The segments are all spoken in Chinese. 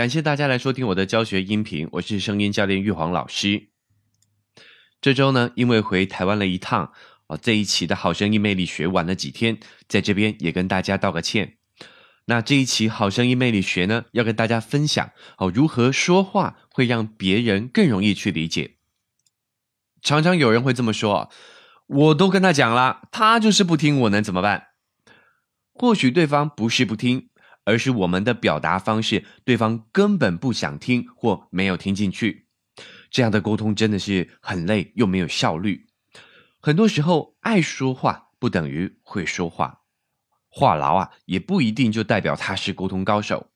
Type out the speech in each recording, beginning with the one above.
感谢大家来收听我的教学音频，我是声音教练玉皇老师。这周呢，因为回台湾了一趟，哦，这一期的好声音魅力学晚了几天，在这边也跟大家道个歉。那这一期好声音魅力学呢，要跟大家分享哦，如何说话会让别人更容易去理解。常常有人会这么说，我都跟他讲了，他就是不听，我能怎么办？或许对方不是不听。而是我们的表达方式，对方根本不想听或没有听进去，这样的沟通真的是很累又没有效率。很多时候，爱说话不等于会说话，话痨啊也不一定就代表他是沟通高手。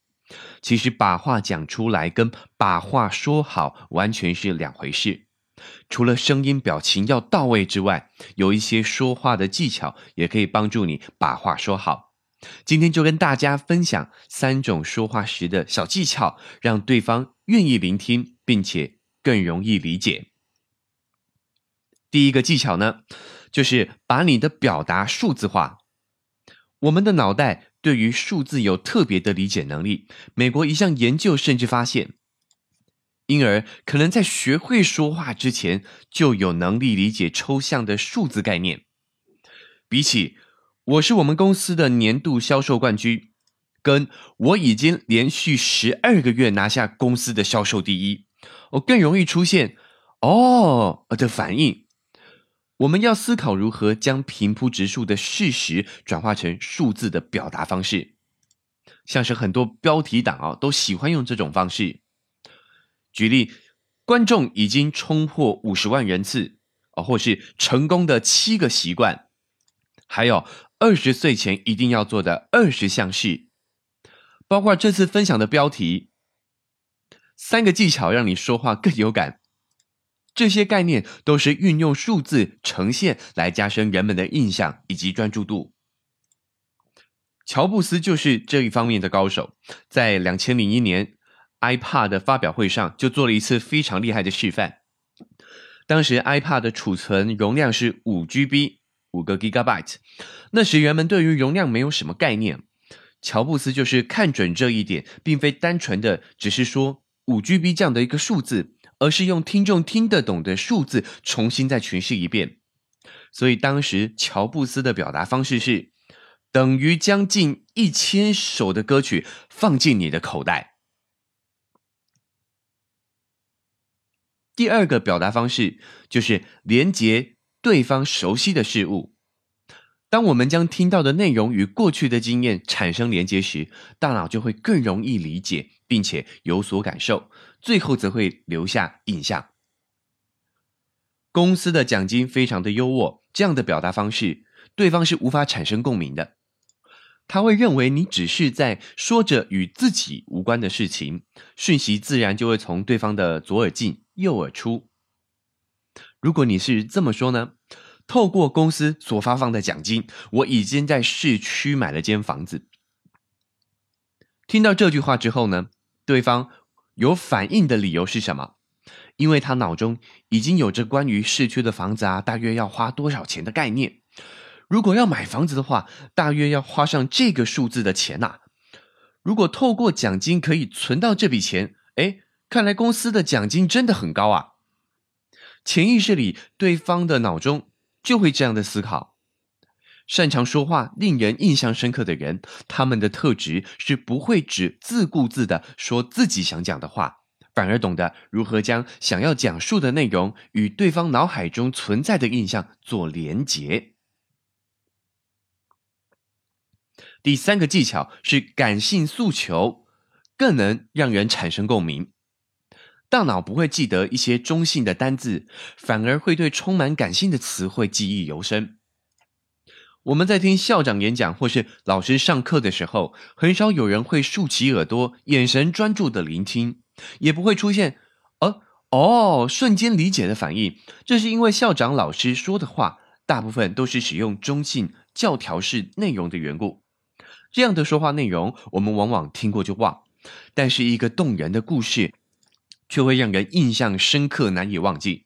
其实把话讲出来跟把话说好完全是两回事。除了声音表情要到位之外，有一些说话的技巧也可以帮助你把话说好。今天就跟大家分享三种说话时的小技巧，让对方愿意聆听，并且更容易理解。第一个技巧呢，就是把你的表达数字化。我们的脑袋对于数字有特别的理解能力。美国一项研究甚至发现，婴儿可能在学会说话之前就有能力理解抽象的数字概念，比起。我是我们公司的年度销售冠军，跟我已经连续十二个月拿下公司的销售第一，我更容易出现哦的反应。我们要思考如何将平铺直述的事实转化成数字的表达方式，像是很多标题党啊都喜欢用这种方式。举例，观众已经冲破五十万人次啊，或是成功的七个习惯，还有。二十岁前一定要做的二十项事，包括这次分享的标题：三个技巧让你说话更有感。这些概念都是运用数字呈现来加深人们的印象以及专注度。乔布斯就是这一方面的高手，在两千零一年 iPad 的发表会上就做了一次非常厉害的示范。当时 iPad 的储存容量是五 GB。五个 Gigabyte，那时人们对于容量没有什么概念。乔布斯就是看准这一点，并非单纯的只是说五 GB 这样的一个数字，而是用听众听得懂的数字重新再诠释一遍。所以当时乔布斯的表达方式是等于将近一千首的歌曲放进你的口袋。第二个表达方式就是连接。对方熟悉的事物，当我们将听到的内容与过去的经验产生连接时，大脑就会更容易理解，并且有所感受，最后则会留下印象。公司的奖金非常的优渥，这样的表达方式，对方是无法产生共鸣的，他会认为你只是在说着与自己无关的事情，讯息自然就会从对方的左耳进右耳出。如果你是这么说呢？透过公司所发放的奖金，我已经在市区买了间房子。听到这句话之后呢，对方有反应的理由是什么？因为他脑中已经有着关于市区的房子啊，大约要花多少钱的概念。如果要买房子的话，大约要花上这个数字的钱呐。如果透过奖金可以存到这笔钱，哎，看来公司的奖金真的很高啊。潜意识里，对方的脑中就会这样的思考。擅长说话、令人印象深刻的人，他们的特质是不会只自顾自的说自己想讲的话，反而懂得如何将想要讲述的内容与对方脑海中存在的印象做连结。第三个技巧是感性诉求，更能让人产生共鸣。大脑不会记得一些中性的单字，反而会对充满感性的词汇记忆犹深。我们在听校长演讲或是老师上课的时候，很少有人会竖起耳朵，眼神专注的聆听，也不会出现“呃哦”瞬间理解的反应。这是因为校长老师说的话，大部分都是使用中性教条式内容的缘故。这样的说话内容，我们往往听过就忘。但是一个动人的故事。却会让人印象深刻、难以忘记。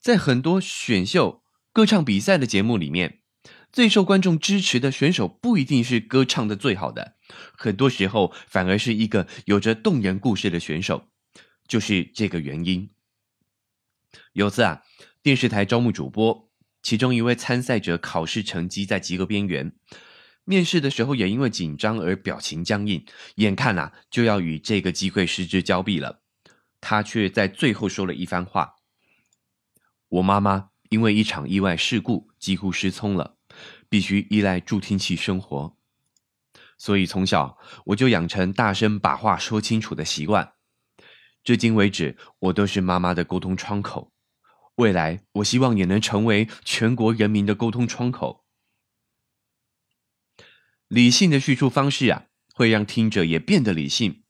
在很多选秀歌唱比赛的节目里面，最受观众支持的选手不一定是歌唱的最好的，很多时候反而是一个有着动人故事的选手，就是这个原因。有次啊，电视台招募主播，其中一位参赛者考试成绩在及格边缘，面试的时候也因为紧张而表情僵硬，眼看呐就要与这个机会失之交臂了，他却在最后说了一番话：“我妈妈因为一场意外事故几乎失聪了，必须依赖助听器生活，所以从小我就养成大声把话说清楚的习惯。”至今为止，我都是妈妈的沟通窗口。未来，我希望也能成为全国人民的沟通窗口。理性的叙述方式啊，会让听者也变得理性。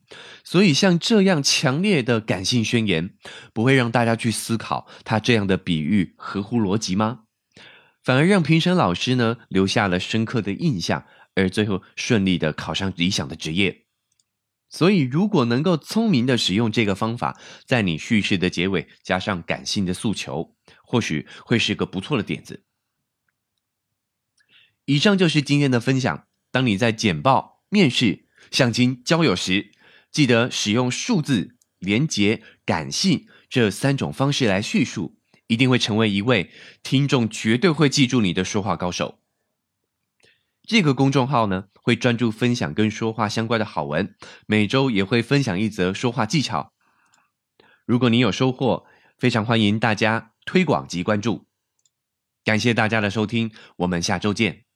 所以，像这样强烈的感性宣言，不会让大家去思考他这样的比喻合乎逻辑吗？反而让评审老师呢留下了深刻的印象，而最后顺利的考上理想的职业。所以，如果能够聪明的使用这个方法，在你叙事的结尾加上感性的诉求，或许会是个不错的点子。以上就是今天的分享。当你在简报、面试、相亲、交友时，记得使用数字、连结、感性这三种方式来叙述，一定会成为一位听众绝对会记住你的说话高手。这个公众号呢，会专注分享跟说话相关的好文，每周也会分享一则说话技巧。如果你有收获，非常欢迎大家推广及关注。感谢大家的收听，我们下周见。